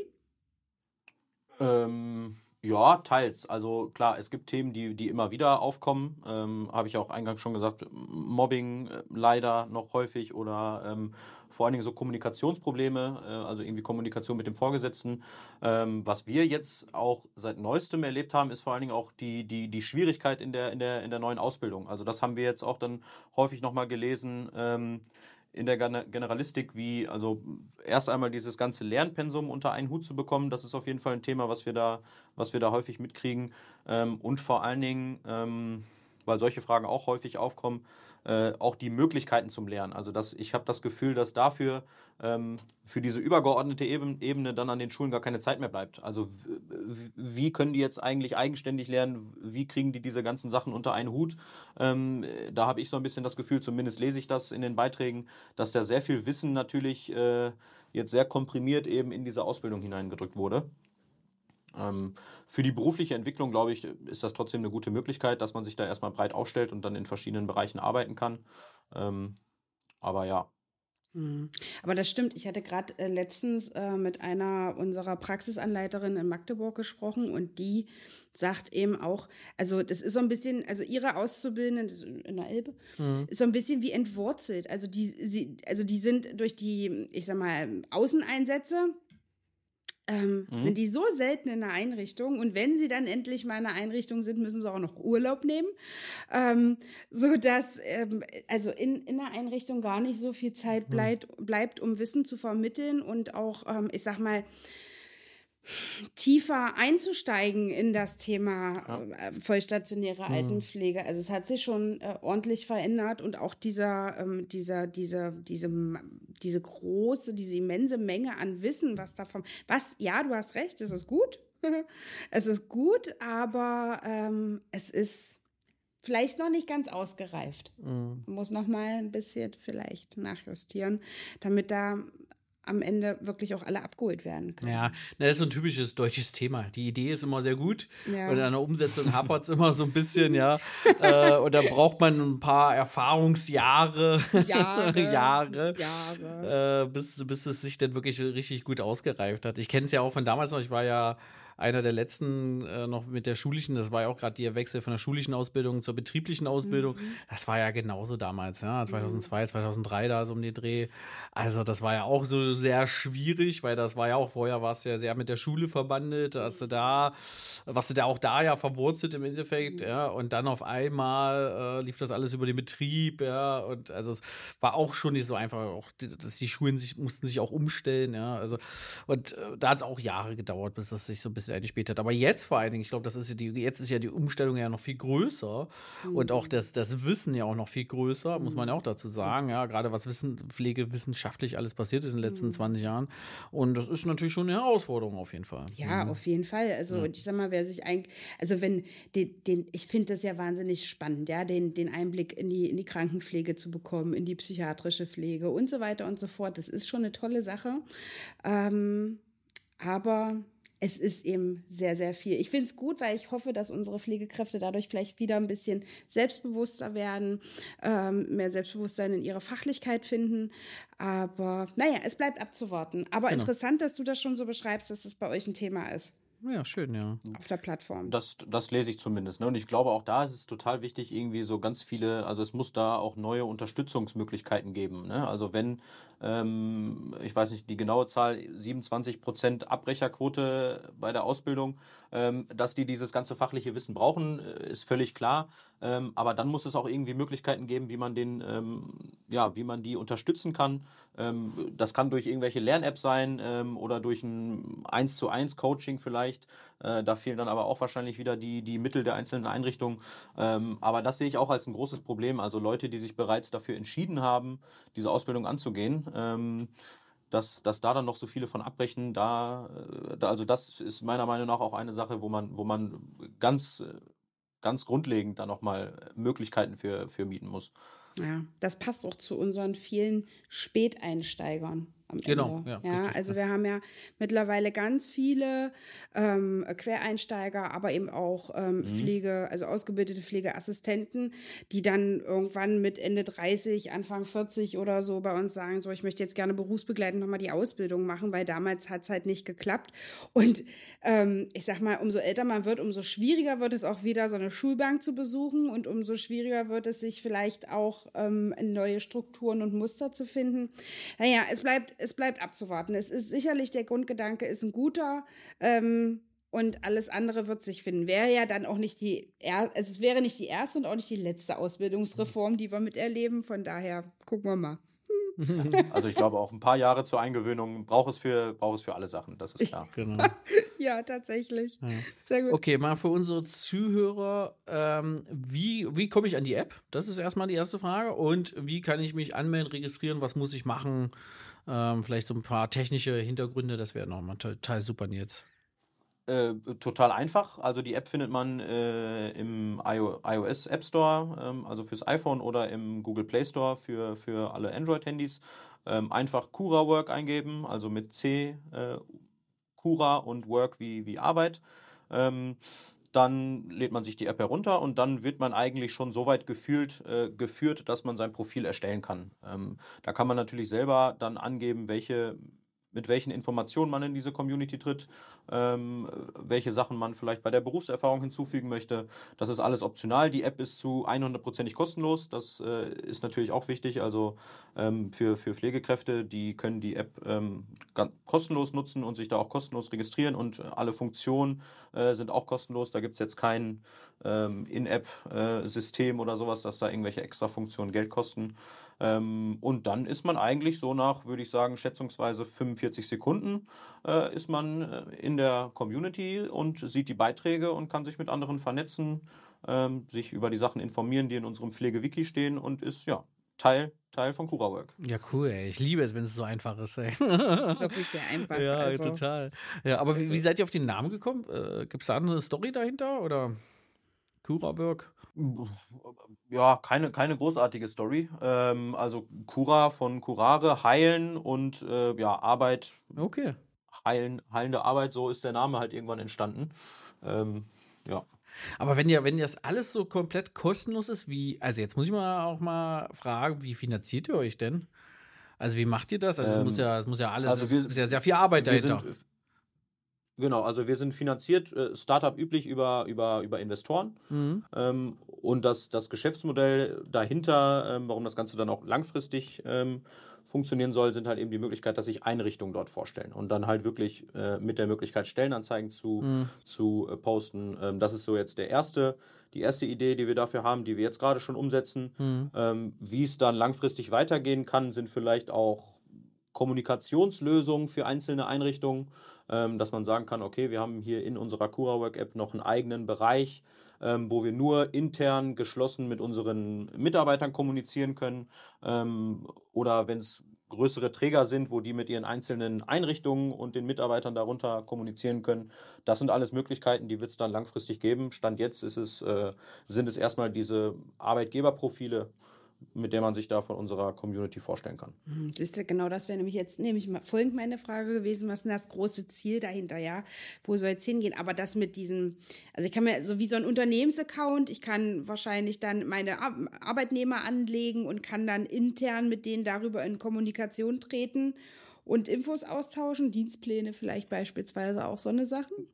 Ähm, Ja, teils. Also klar, es gibt Themen, die, die immer wieder aufkommen. Ähm, Habe ich auch eingangs schon gesagt, Mobbing äh, leider noch häufig oder ähm, vor allen Dingen so Kommunikationsprobleme, äh, also irgendwie Kommunikation mit dem Vorgesetzten. Ähm, was wir jetzt auch seit neuestem erlebt haben, ist vor allen Dingen auch die, die, die Schwierigkeit in der, in, der, in der neuen Ausbildung. Also das haben wir jetzt auch dann häufig nochmal gelesen. In der Generalistik, wie also erst einmal dieses ganze Lernpensum unter einen Hut zu bekommen, das ist auf jeden Fall ein Thema, was wir da, was wir da häufig mitkriegen. Ähm, und vor allen Dingen, ähm, weil solche Fragen auch häufig aufkommen, äh, auch die Möglichkeiten zum Lernen. Also das, ich habe das Gefühl, dass dafür ähm, für diese übergeordnete Ebene dann an den Schulen gar keine Zeit mehr bleibt. Also wie können die jetzt eigentlich eigenständig lernen? Wie kriegen die diese ganzen Sachen unter einen Hut? Ähm, da habe ich so ein bisschen das Gefühl, zumindest lese ich das in den Beiträgen, dass da sehr viel Wissen natürlich äh, jetzt sehr komprimiert eben in diese Ausbildung hineingedrückt wurde. Ähm, für die berufliche Entwicklung, glaube ich, ist das trotzdem eine gute Möglichkeit, dass man sich da erstmal breit aufstellt und dann in verschiedenen Bereichen arbeiten kann. Ähm, aber ja. Mhm. Aber das stimmt. Ich hatte gerade äh, letztens äh, mit einer unserer Praxisanleiterinnen in Magdeburg gesprochen und die sagt eben auch, also das ist so ein bisschen, also ihre Auszubildenden in der Elbe, mhm. ist so ein bisschen wie entwurzelt. Also die, sie, also die sind durch die, ich sag mal, Außeneinsätze ähm, mhm. sind die so selten in der Einrichtung und wenn sie dann endlich mal in der Einrichtung sind, müssen sie auch noch Urlaub nehmen, ähm, so dass ähm, also in, in der Einrichtung gar nicht so viel Zeit mhm. bleibt, bleibt um Wissen zu vermitteln und auch, ähm, ich sag mal, tiefer einzusteigen in das Thema ja. Äh, vollstationäre mhm. Altenpflege. Also es hat sich schon äh, ordentlich verändert und auch dieser, ähm, dieser, diese, diese, diese große, diese immense Menge an Wissen, was davon, was, ja, du hast recht, es ist gut. es ist gut, aber ähm, es ist vielleicht noch nicht ganz ausgereift. Mhm. Muss noch mal ein bisschen vielleicht nachjustieren, damit da am Ende wirklich auch alle abgeholt werden können. Ja, das ist so ein typisches deutsches Thema. Die Idee ist immer sehr gut ja. und an der Umsetzung hapert es immer so ein bisschen, ja. äh, und da braucht man ein paar Erfahrungsjahre, Jahre, Jahre, Jahre. Äh, bis, bis es sich dann wirklich richtig gut ausgereift hat. Ich kenne es ja auch von damals noch, ich war ja einer der letzten äh, noch mit der schulischen, das war ja auch gerade der Wechsel von der schulischen Ausbildung zur betrieblichen Ausbildung. Mhm. Das war ja genauso damals, ja, 2002, mhm. 2003 da so um den Dreh. Also das war ja auch so sehr schwierig, weil das war ja auch vorher war es ja sehr mit der Schule verbandelt, hast du da, was du da auch da ja verwurzelt im Endeffekt, mhm. ja, und dann auf einmal äh, lief das alles über den Betrieb, ja, und also es war auch schon nicht so einfach, auch dass die Schulen sich mussten sich auch umstellen, ja, also und äh, da hat es auch Jahre gedauert, bis das sich so ein bisschen bisschen gespielt hat. Aber jetzt vor allen Dingen, ich glaube, das ist ja die, jetzt ist ja die Umstellung ja noch viel größer mhm. und auch das, das Wissen ja auch noch viel größer, mhm. muss man ja auch dazu sagen. Ja, gerade was Wissen, Pflege wissenschaftlich alles passiert ist in den letzten mhm. 20 Jahren. Und das ist natürlich schon eine Herausforderung auf jeden Fall. Ja, mhm. auf jeden Fall. Also ja. ich sag mal, wer sich eigentlich, also wenn den, den ich finde das ja wahnsinnig spannend, ja, den, den Einblick in die, in die Krankenpflege zu bekommen, in die psychiatrische Pflege und so weiter und so fort. Das ist schon eine tolle Sache. Ähm, aber es ist eben sehr, sehr viel. Ich finde es gut, weil ich hoffe, dass unsere Pflegekräfte dadurch vielleicht wieder ein bisschen selbstbewusster werden, ähm, mehr Selbstbewusstsein in ihre Fachlichkeit finden. Aber naja, es bleibt abzuwarten. Aber genau. interessant, dass du das schon so beschreibst, dass es das bei euch ein Thema ist. Ja, schön, ja. Auf der Plattform. Das, das lese ich zumindest. Ne? Und ich glaube, auch da ist es total wichtig, irgendwie so ganz viele, also es muss da auch neue Unterstützungsmöglichkeiten geben. Ne? Also wenn ähm, ich weiß nicht die genaue Zahl, 27 Prozent Abbrecherquote bei der Ausbildung. Ähm, dass die dieses ganze fachliche Wissen brauchen, äh, ist völlig klar. Ähm, aber dann muss es auch irgendwie Möglichkeiten geben, wie man den, ja, wie man die unterstützen kann. Das kann durch irgendwelche Lern-Apps sein oder durch ein 1 zu 1 Coaching vielleicht. Äh, da fehlen dann aber auch wahrscheinlich wieder die, die Mittel der einzelnen Einrichtungen. aber das sehe ich auch als ein großes Problem. Also Leute, die sich bereits dafür entschieden haben, diese Ausbildung anzugehen, ähm, dass, dass da dann noch so viele von abbrechen, da, äh, da, also das ist meiner Meinung nach auch eine Sache, wo man, wo man ganz, ganz grundlegend da nochmal Möglichkeiten für, für mieten muss. Ja, das passt auch zu unseren vielen Späteinsteigern. Am Genau, Ende. ja, ja richtig, also wir haben ja mittlerweile ganz viele ähm, Quereinsteiger, aber eben auch ähm, Mhm. Pflege, also ausgebildete Pflegeassistenten, die dann irgendwann mit Ende 30, Anfang 40 oder so bei uns sagen, so ich möchte jetzt gerne berufsbegleitend nochmal die Ausbildung machen, weil damals hat es halt nicht geklappt. Und ähm, ich sag mal, umso älter man wird, umso schwieriger wird es auch wieder, so eine Schulbank zu besuchen und umso schwieriger wird es sich vielleicht auch ähm, neue Strukturen und Muster zu finden. Naja, es bleibt, es bleibt abzuwarten. Es ist sicherlich der Grundgedanke ist ein guter. Ähm, und alles andere wird sich finden. Wäre ja dann auch nicht die, er also es wäre nicht die erste und auch nicht die letzte Ausbildungsreform, die wir miterleben. Von daher gucken wir mal. Also ich glaube auch ein paar Jahre zur Eingewöhnung braucht es für, braucht es für alle Sachen, das ist klar. Genau. Ja, tatsächlich. Sehr gut. Okay, mal für unsere Zuhörer, ähm, wie, wie komme ich an die App? Das ist erstmal die erste Frage. Und wie kann ich mich anmelden, registrieren? Was muss ich machen? Ähm, vielleicht so ein paar technische Hintergründe, das wäre nochmal total super, Nils. Äh, total einfach. Also die App findet man äh, im IO iOS App Store, ähm, also fürs iPhone oder im Google Play Store für, für alle Android-Handys. Ähm, einfach Cura Work eingeben, also mit C, äh, Cura und Work wie, wie Arbeit. Ähm, dann lädt man sich die App herunter und dann wird man eigentlich schon so weit gefühlt, äh, geführt, dass man sein Profil erstellen kann. Ähm, da kann man natürlich selber dann angeben, welche mit welchen Informationen man in diese Community tritt, ähm, welche Sachen man vielleicht bei der Berufserfahrung hinzufügen möchte. Das ist alles optional. Die App ist zu 100%ig kostenlos. Das äh, ist natürlich auch wichtig. Also ähm, für, für Pflegekräfte, die können die App ähm, kostenlos nutzen und sich da auch kostenlos registrieren und alle Funktionen äh, sind auch kostenlos. Da gibt es jetzt kein ähm, In-App-System oder sowas, dass da irgendwelche extra Funktionen Geld kosten. Ähm, und dann ist man eigentlich so nach, würde ich sagen, schätzungsweise 45 Sekunden äh, ist man äh, in der Community und sieht die Beiträge und kann sich mit anderen vernetzen, ähm, sich über die Sachen informieren, die in unserem Pflege-Wiki stehen und ist ja Teil, Teil von CuraWork. Ja, cool, ey. Ich liebe es, wenn es so einfach ist, ey. Das ist wirklich sehr einfach. ja, also. total. Ja, aber wie, wie seid ihr auf den Namen gekommen? Äh, Gibt es da eine Story dahinter oder Cura-Work? Ja, keine, keine großartige Story. Ähm, also Cura von Curare, heilen und äh, ja, Arbeit, Okay. Heilen, heilende Arbeit, so ist der Name halt irgendwann entstanden. Ähm, ja. Aber wenn ja, wenn das alles so komplett kostenlos ist, wie, also jetzt muss ich mal auch mal fragen, wie finanziert ihr euch denn? Also wie macht ihr das? Also es Ähm, muss ja, es muss ja alles, also es wir- ist ja sehr viel Arbeit dahinter. sind, genau, also wir sind finanziert, äh, Startup üblich über, über, über Investoren. Mhm. Ähm, und das, das Geschäftsmodell dahinter, ähm, warum das Ganze dann auch langfristig ähm, funktionieren soll, sind halt eben die Möglichkeit, dass sich Einrichtungen dort vorstellen und dann halt wirklich äh, mit der Möglichkeit, Stellenanzeigen zu, zu äh, posten. Ähm, das ist so jetzt der erste, die erste Idee, die wir dafür haben, die wir jetzt gerade schon umsetzen. Ähm, wie es dann langfristig weitergehen kann, sind vielleicht auch Kommunikationslösungen für einzelne Einrichtungen, ähm, dass man sagen kann, okay, wir haben hier in unserer CuraWork-App noch einen eigenen Bereich, ähm, wo wir nur intern geschlossen mit unseren Mitarbeitern kommunizieren können. Ähm, oder wenn es größere Träger sind, wo die mit ihren einzelnen Einrichtungen und den Mitarbeitern darunter kommunizieren können. Das sind alles Möglichkeiten, die wird es dann langfristig geben. Stand jetzt ist es, äh, sind es erstmal diese Arbeitgeberprofile, mit der man sich da von unserer Community vorstellen kann. Siehst du, genau das wäre nämlich jetzt nämlich folgend meine Frage gewesen, was ist denn das große Ziel dahinter, ja? Wo soll es hingehen? Aber das mit diesem, also ich kann mir so wie so ein Unternehmensaccount, ich kann wahrscheinlich dann meine Ar Arbeitnehmer anlegen und kann dann intern mit denen darüber in Kommunikation treten und Infos austauschen, Dienstpläne vielleicht beispielsweise auch so eine Sachen.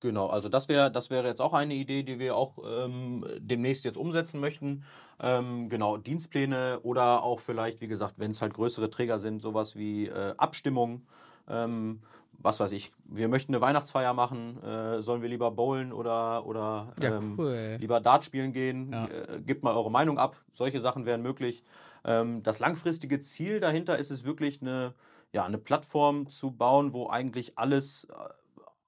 Genau, also das wäre das wäre jetzt auch eine Idee, die wir auch ähm, demnächst jetzt umsetzen möchten. Ähm, genau, Dienstpläne oder auch vielleicht, wie gesagt, wenn es halt größere Träger sind, sowas wie äh, Abstimmung. Ähm, was weiß ich, wir möchten eine Weihnachtsfeier machen, äh, sollen wir lieber bowlen oder, oder Ja, ähm, cool. lieber Dart spielen gehen, Ja. äh, gebt mal eure Meinung ab. Solche Sachen wären möglich. Ähm, das langfristige Ziel dahinter ist es wirklich eine, ja, eine Plattform zu bauen, wo eigentlich alles äh,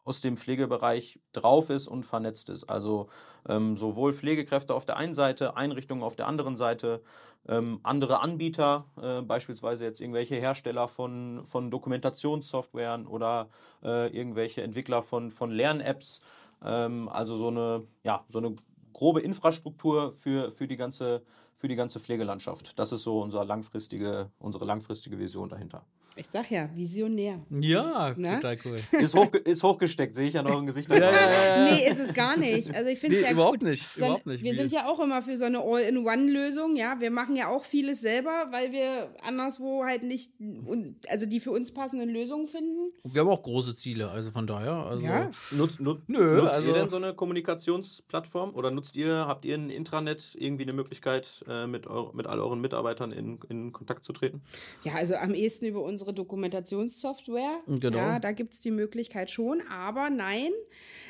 aus dem Pflegebereich drauf ist und vernetzt ist. Also ähm, sowohl Pflegekräfte auf der einen Seite, Einrichtungen auf der anderen Seite, ähm, andere Anbieter, äh, beispielsweise jetzt irgendwelche Hersteller von, von Dokumentationssoftwaren oder äh, irgendwelche Entwickler von, von Lern-Apps. Ähm, also so eine, ja, so eine grobe Infrastruktur für, für, die ganze, für die ganze Pflegelandschaft. Das ist so unser langfristige, unsere langfristige Vision dahinter. Ich sag ja, visionär. Ja, Na? total cool. Ist, hochge ist hochgesteckt, sehe ich an euren Gesichtern. Nee, ist es gar nicht. Also ich finde es Nee, ja überhaupt gut. nicht, Sondern überhaupt nicht. Wir sind ja auch immer für so eine All-in-One-Lösung, ja. Wir machen ja auch vieles selber, weil wir anderswo halt nicht, und- also die für uns passenden Lösungen finden. Wir haben auch große Ziele, also von daher. Also, Ja. Nutzt, nut, Nö, nutzt also- ihr denn so eine Kommunikationsplattform oder nutzt ihr, habt ihr ein Intranet irgendwie eine Möglichkeit, äh, mit, eu mit all euren Mitarbeitern in, in Kontakt zu treten? Ja, also am ehesten über unsere Dokumentationssoftware. Genau. Ja, da gibt es die Möglichkeit schon. Aber nein,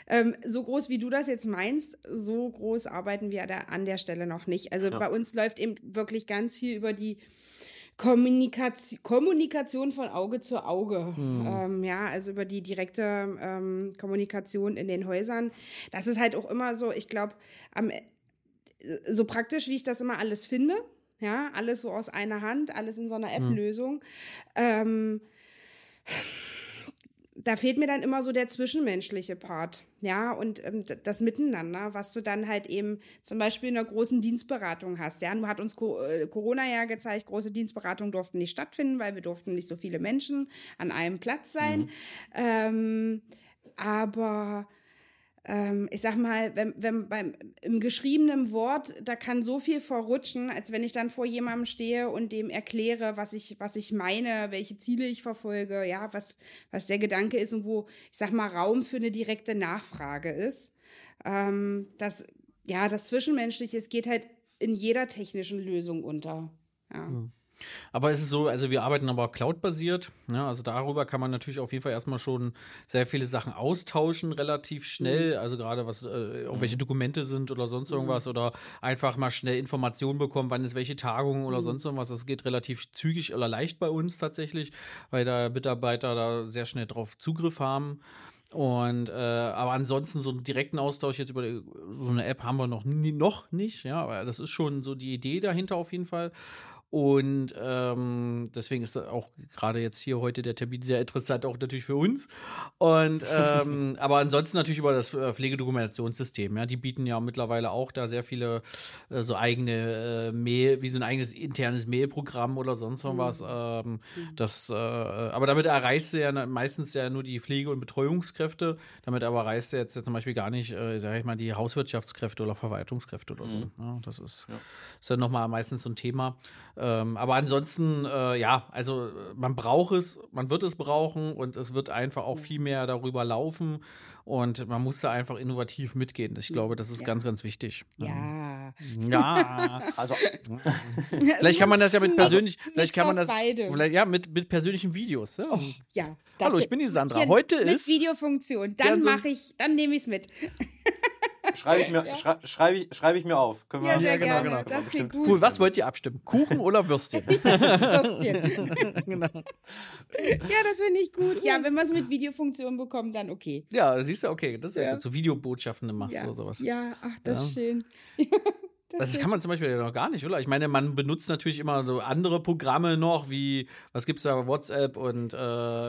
ähm, so groß wie du das jetzt meinst, so groß arbeiten wir da an der Stelle noch nicht. Also bei uns läuft eben wirklich ganz viel über die Kommunikation, Kommunikation von Auge zu Auge. Ähm, ja, also über die direkte ähm, Kommunikation in den Häusern. Das ist halt auch immer so, ich glaube, am so praktisch, wie ich das immer alles finde. Ja, alles so aus einer Hand, alles in so einer App-Lösung. Ähm, da fehlt mir dann immer so der zwischenmenschliche Part, ja, und ähm, das Miteinander, was du dann halt eben zum Beispiel in einer großen Dienstberatung hast. Ja, nun hat uns Co äh, Corona ja gezeigt, große Dienstberatungen durften nicht stattfinden, weil wir durften nicht so viele Menschen an einem Platz sein. Ähm, aber ähm, ich sag mal, wenn, wenn beim im geschriebenen Wort, da kann so viel verrutschen, als wenn ich dann vor jemandem stehe und dem erkläre, was ich, was ich meine, welche Ziele ich verfolge, ja, was, was der Gedanke ist und wo, ich sag mal, Raum für eine direkte Nachfrage ist. Ähm, das, ja, das Zwischenmenschliche, es geht halt in jeder technischen Lösung unter. Ja. Aber es ist so, also wir arbeiten aber Cloud-basiert. Ja, also darüber kann man natürlich auf jeden Fall erstmal schon sehr viele Sachen austauschen, relativ schnell. Also gerade was äh, irgendwelche Dokumente sind oder sonst irgendwas oder einfach mal schnell Informationen bekommen, wann ist welche Tagung oder sonst irgendwas. Das geht relativ zügig oder leicht bei uns tatsächlich, weil da Mitarbeiter da sehr schnell drauf Zugriff haben. Und äh, aber ansonsten so einen direkten Austausch jetzt über die, so eine App haben wir noch nie, noch nicht, ja, aber das ist schon so die Idee dahinter auf jeden Fall. Und ähm, deswegen ist auch gerade jetzt hier heute der Termin sehr interessant, auch natürlich für uns. Und ähm, aber ansonsten natürlich über das äh, Pflegedokumentationssystem. Ja, die bieten ja mittlerweile auch da sehr viele äh, so eigene äh, Mail, wie so ein eigenes internes Mailprogramm oder sonst noch was. Ähm, das, äh, aber damit erreichst du ja meistens ja nur die Pflege- und Betreuungskräfte. Damit aber erreichst du jetzt zum Beispiel gar nicht, äh, sag ich mal, die Hauswirtschaftskräfte oder Verwaltungskräfte oder so. Ja, das ist, ist dann nochmal meistens so ein Thema. Ähm, aber ansonsten, äh, ja, also äh, man braucht es, man wird es brauchen und es wird einfach auch viel mehr darüber laufen und man muss da einfach innovativ mitgehen. Ich glaube, das ist ganz, ganz wichtig. Ja. Ja. Also, vielleicht kann man das ja mit persönlich, vielleicht Mix kann man das, beidem. vielleicht, ja, mit, mit persönlichen Videos. Ja. Ja. Hallo, ich bin die Sandra. Heute mit ist- Videofunktion. Dann Ja, mache ich, dann nehme ich es mit. schreibe ich, mir- schrei, schreibe ich, schreibe ich mir auf. Können wir, Ja, sehr genau, gerne. genau. Das klingt Bestimmt. gut. Cool, was wollt ihr abstimmen? Kuchen oder Würstchen? Würstchen. genau. Ja, das finde ich gut. Ja, wenn wir es mit Videofunktion bekommen, dann okay. Ja, siehst du, okay, das ist ja, Ja. gut. So Videobotschaften machst Ja, du oder sowas. ja ach, das ist schön. Das, stimmt. kann man zum Beispiel ja noch gar nicht, oder? Ich meine, man benutzt natürlich immer so andere Programme noch, wie, was gibt's da, WhatsApp und äh,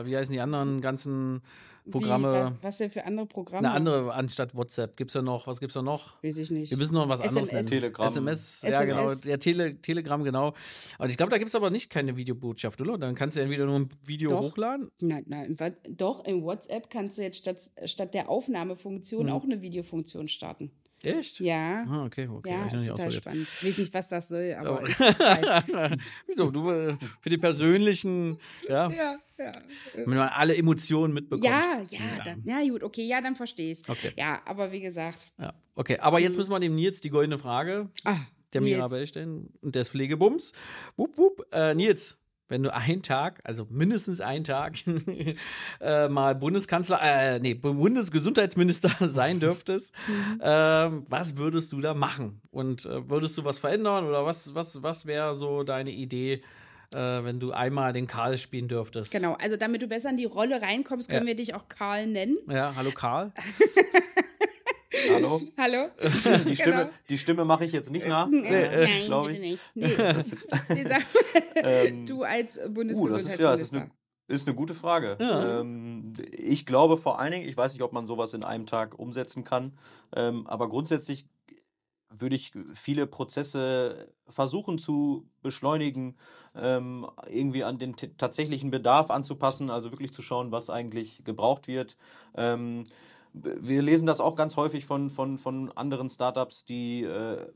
wie heißen die anderen ganzen Programme? Wie, was, was denn für andere Programme? Eine andere anstatt WhatsApp. Gibt's da noch, was gibt's da noch? Weiß ich nicht. Wir müssen noch was anderes SMS. nennen. Telegram. SMS, ja SMS. genau. Ja, Tele, Telegram, genau. Und ich glaube, da gibt's aber nicht keine Videobotschaft, oder? Dann kannst du entweder nur ein Video Doch. hochladen. Nein, nein, doch, in WhatsApp kannst du jetzt statt, statt der Aufnahmefunktion Mhm. auch eine Videofunktion starten. Echt? Ja. Ah, okay, okay. Ja, ist total ausprobiert. spannend. Ich weiß nicht, was das soll, aber Oh. es gibt halt. Wieso? Du äh, für die persönlichen, ja, ja, ja. wenn man alle Emotionen mitbekommt. Ja, ja, ja. ja, gut, okay, ja, dann verstehe ich Okay. Ja, aber wie gesagt, Ja, okay. Aber jetzt müssen wir dem Nils die goldene Frage ah, der. Mirabelle stellen und des Pflegebums. Wupp, wupp. Äh, Nils, wenn du einen Tag, also mindestens einen Tag, äh, mal Bundeskanzler, äh, nee, Bundesgesundheitsminister sein dürftest, ähm, was würdest du da machen? Und äh, würdest du was verändern oder was, was, was wäre so deine Idee, äh, wenn du einmal den Karl spielen dürftest? Genau, also damit du besser in die Rolle reinkommst, können Ja. wir dich auch Karl nennen. Ja, hallo Karl. Hallo? Hallo? Die Stimme, Genau. die Stimme mache ich jetzt nicht nach. Äh, Nein, glaub bitte ich. nicht. Nee. Ähm, du als Uh, das ist Bundesgesundheitsminister. ja, das ist eine, ist eine gute Frage. Ähm, ich glaube vor allen Dingen, ich weiß nicht, ob man sowas in einem Tag umsetzen kann, ähm, aber grundsätzlich würde ich viele Prozesse versuchen zu beschleunigen, ähm, irgendwie an den tatsächlichen Bedarf anzupassen, also wirklich zu schauen, was eigentlich gebraucht wird. Ähm, wir lesen das auch ganz häufig von, von, von anderen Startups, die äh,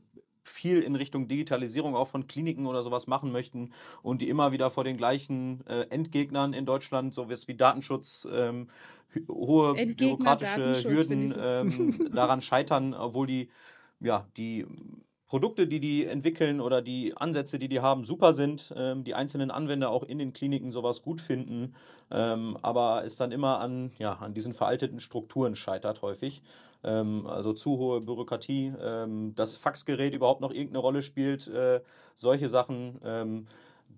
viel in Richtung Digitalisierung auch von Kliniken oder sowas machen möchten und die immer wieder vor den gleichen äh, Endgegnern in Deutschland, so wie Datenschutz, ähm, hohe Endgegner bürokratische Hürden so. ähm, daran scheitern, obwohl die, ja, die Produkte, die die entwickeln oder die Ansätze, die die haben, super sind, ähm, die einzelnen Anwender auch in den Kliniken sowas gut finden, ähm, aber es dann immer an, ja, an diesen veralteten Strukturen scheitert häufig. Ähm, also zu hohe Bürokratie, ähm, das Faxgerät überhaupt noch irgendeine Rolle spielt, äh, solche Sachen.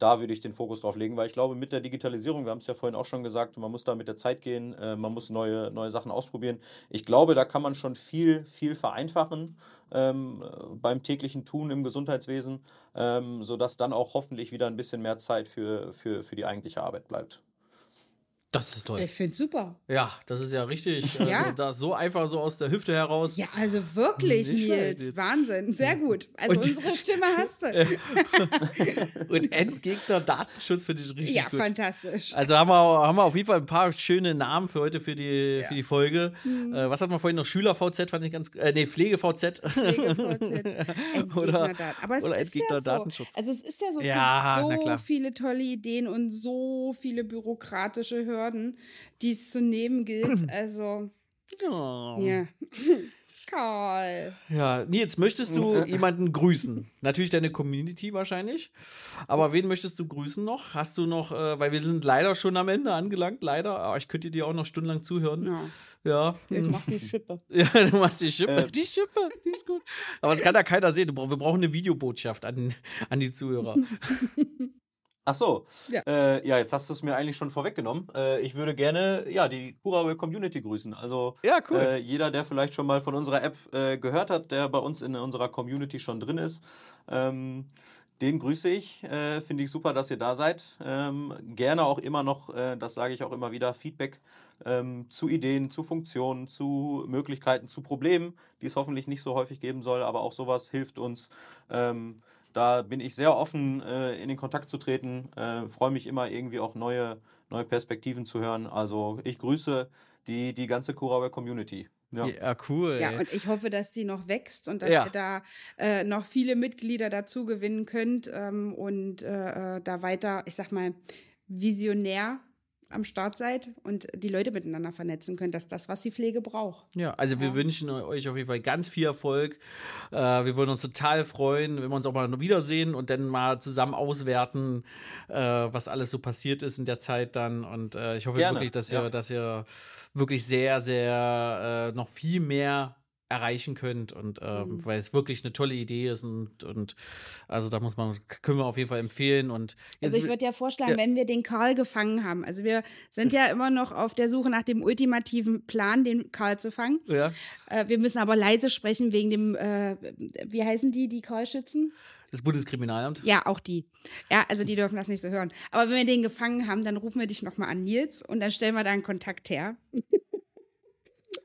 Da würde ich den Fokus drauf legen, weil ich glaube, mit der Digitalisierung, wir haben es ja vorhin auch schon gesagt, man muss da mit der Zeit gehen, äh, man muss neue, neue Sachen ausprobieren. Ich glaube, da kann man schon viel, viel vereinfachen ähm, äh, beim täglichen Tun im Gesundheitswesen, ähm, sodass dann auch hoffentlich wieder ein bisschen mehr Zeit für, für, für die eigentliche Arbeit bleibt. Das ist toll. Ich finde super. Ja, das ist ja richtig. Also, Ja. Da so einfach so aus der Hüfte heraus. Ja, also wirklich, Nicht Nils. Wahnsinn. Sehr gut. Also Und- unsere Stimme hast du. Und Endgegner Datenschutz finde ich richtig Ja, gut. fantastisch. Also haben wir, haben wir auf jeden Fall ein paar schöne Namen für heute für die, für die Folge. Mhm. Äh, was hatten wir vorhin noch? Schüler-VZ fand ich ganz, äh, nee, Pflege-VZ. Pflege-VZ. Oder- Aber es oder ist ja so. Also es ist ja so, es Ja, gibt so viele tolle Ideen und so viele bürokratische Hürden, die es zu nehmen gilt. Also, Ja. ja. Karl. Ja, Nils, möchtest du jemanden grüßen? Natürlich deine Community wahrscheinlich. Aber wen möchtest du grüßen noch? Hast du noch, äh, weil wir sind leider schon am Ende angelangt, leider. Aber ich könnte dir auch noch stundenlang zuhören. Ja, Ja. ich hm. mach die Schippe. Ja, du machst die Schippe. Äh. die Schippe, die ist gut. Aber das kann ja keiner sehen. Wir brauchen eine Videobotschaft an, an die Zuhörer. Ach so. Ja. Äh, ja, jetzt hast du es mir eigentlich schon vorweggenommen. Äh, ich würde gerne ja, die Kuraway Community grüßen. Also Ja, cool. äh, jeder, der vielleicht schon mal von unserer App äh, gehört hat, der bei uns in unserer Community schon drin ist, ähm, den grüße ich. Äh, Finde ich super, dass ihr da seid. Ähm, gerne auch immer noch, äh, das sage ich auch immer wieder, Feedback ähm, zu Ideen, zu Funktionen, zu Möglichkeiten, zu Problemen, die es hoffentlich nicht so häufig geben soll, aber auch sowas hilft uns. Ähm, da bin ich sehr offen, äh, in den Kontakt zu treten. Äh, Freue mich immer irgendwie auch neue, neue Perspektiven zu hören. Also ich grüße die, die ganze Kuraware Community. Ja. Ja, cool. Ja, und ich hoffe, dass die noch wächst und dass Ja. ihr da äh, noch viele Mitglieder dazu gewinnen könnt ähm, und äh, äh, da weiter, ich sag mal, visionär am Start seid und die Leute miteinander vernetzen könnt. Das ist das, was die Pflege braucht. Ja, also wir wünschen euch auf jeden Fall ganz viel Erfolg. Äh, wir würden uns total freuen, wenn wir uns auch mal wiedersehen und dann mal zusammen auswerten, äh, was alles so passiert ist in der Zeit dann. Und äh, ich hoffe Gerne, wirklich, dass ihr, ja. dass ihr wirklich sehr, sehr äh, noch viel mehr erreichen könnt und ähm, weil es wirklich eine tolle Idee ist und, und also da muss man können wir auf jeden Fall empfehlen und Also ich würde ja vorschlagen, Ja. wenn wir den Karl gefangen haben, also wir sind ja immer noch auf der Suche nach dem ultimativen Plan, den Karl zu fangen. ja, Äh, wir müssen aber leise sprechen wegen dem, äh, wie heißen die, die Karl-Schützen? das Bundeskriminalamt. Ja, auch die. Ja, also die dürfen das nicht so hören. Aber wenn wir den gefangen haben, dann rufen wir dich nochmal an, Nils, und dann stellen wir da einen Kontakt her.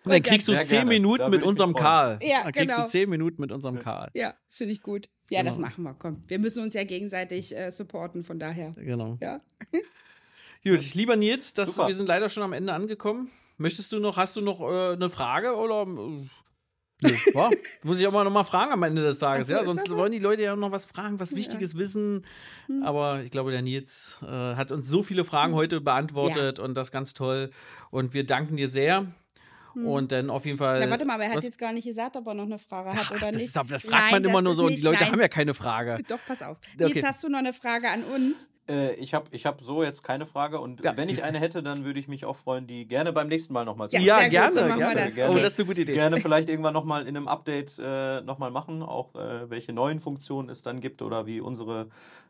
Und dann kriegst du Sehr zehn gerne. Minuten Da mit unserem. Karl. Ja, dann kriegst genau. du zehn Minuten mit unserem Karl. Ja, das finde ich gut. Ja, das Genau. machen wir. Komm, wir müssen uns ja gegenseitig äh, supporten, von daher. Genau. Ja. Gut, lieber Nils, das, Super. wir sind leider schon am Ende angekommen. Möchtest du noch, hast du noch äh, eine Frage oder? äh, Nö, wa? Muss ich auch mal noch mal fragen am Ende des Tages, so, ja? Sonst das so? wollen die Leute ja noch was fragen, was Wichtiges wissen. Aber ich glaube, der Nils äh, hat uns so viele Fragen heute beantwortet und das ganz toll. Und wir danken dir sehr. Und dann auf jeden Fall. Na, warte mal, aber er hat was? jetzt gar nicht gesagt, ob er noch eine Frage hat Ach, oder das, nicht. ist, das fragt Nein, man immer nur so und die nicht- Leute nein. haben ja keine Frage. Doch, pass auf. Okay. Jetzt hast du noch eine Frage an uns. Äh, ich habe ich hab so jetzt keine Frage und Ja, wenn ich eine hätte, dann würde ich mich auch freuen, die gerne beim nächsten Mal nochmal zu Ja, Ja, gerne, so machen wir gerne. das. gerne. Oh, das ist eine gute Idee. Gerne vielleicht irgendwann nochmal in einem Update äh, nochmal machen, auch äh, welche neuen Funktionen es dann gibt oder wie unsere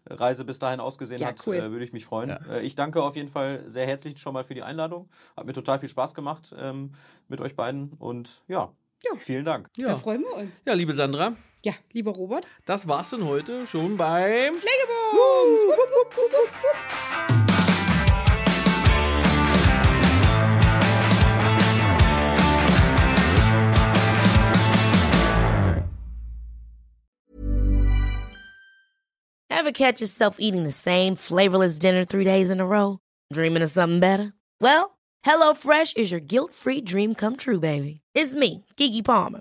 Reise bis dahin ausgesehen Ja, hat, cool. äh, würde ich mich freuen. Ja. Äh, ich danke auf jeden Fall sehr herzlich schon mal für die Einladung. Hat mir total viel Spaß gemacht ähm, mit euch beiden und ja, vielen Dank. Da Ja. freuen wir uns. ja, liebe Sandra, ja, lieber Robert. Das war's denn heute schon beim Pflegebums. Uh, wupp, wupp, wupp, Ever catch yourself eating the same flavorless dinner three days in a row? Dreaming of something better? Well, HelloFresh is your guilt-free dream come true, baby. It's me, Kiki Palmer.